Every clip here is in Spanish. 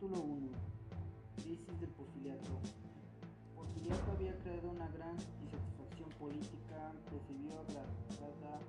Capítulo 1. Crisis del porfiriato. Porfiriato había creado una gran insatisfacción política que se vio agravada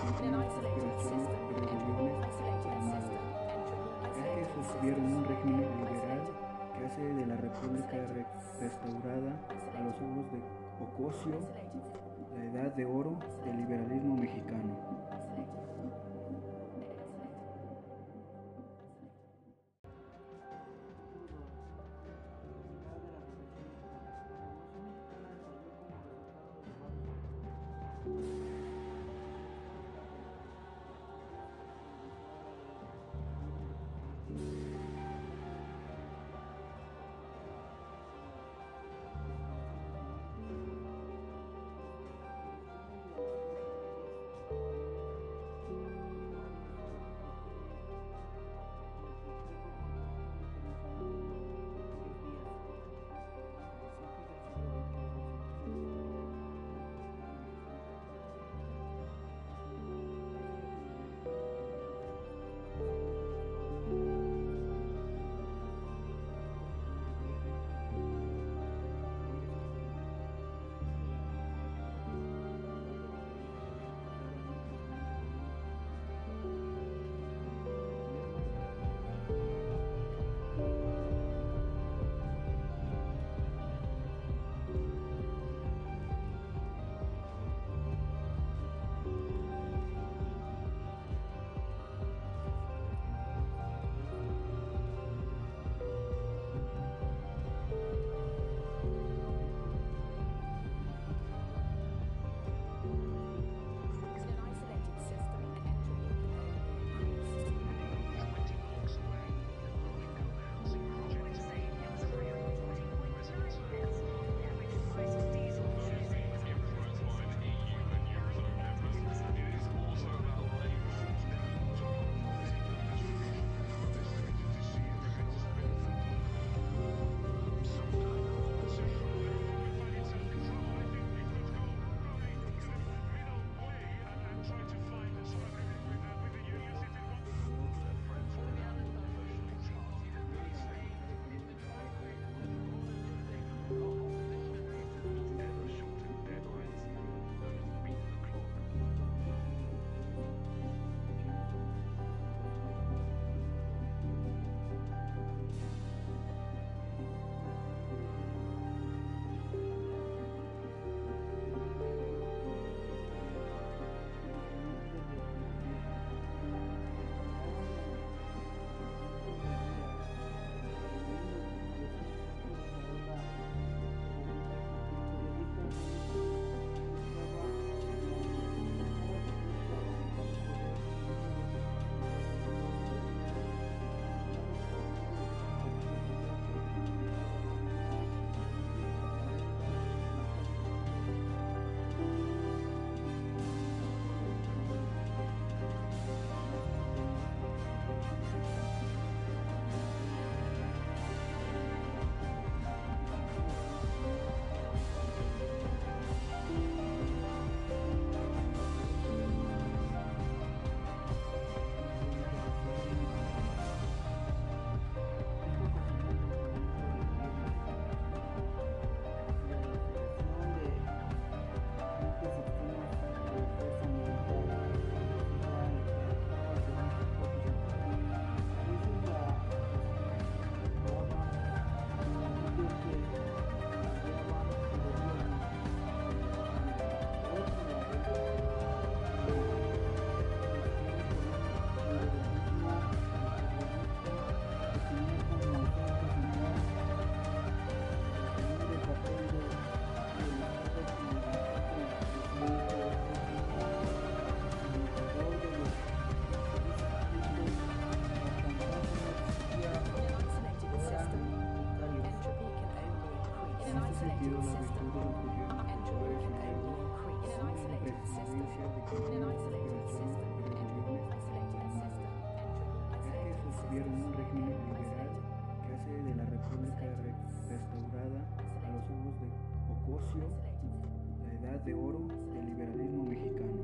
diferenciar de continuas aspiraciones y rebeliones armadas. Es que sostuvieron un régimen liberal que hace de la República re restaurada a los ojos de Ocosio la edad de oro del liberalismo mexicano. tuvieron un régimen liberal que hace de la República restaurada a los ojos de Ocosio la edad de oro del liberalismo mexicano.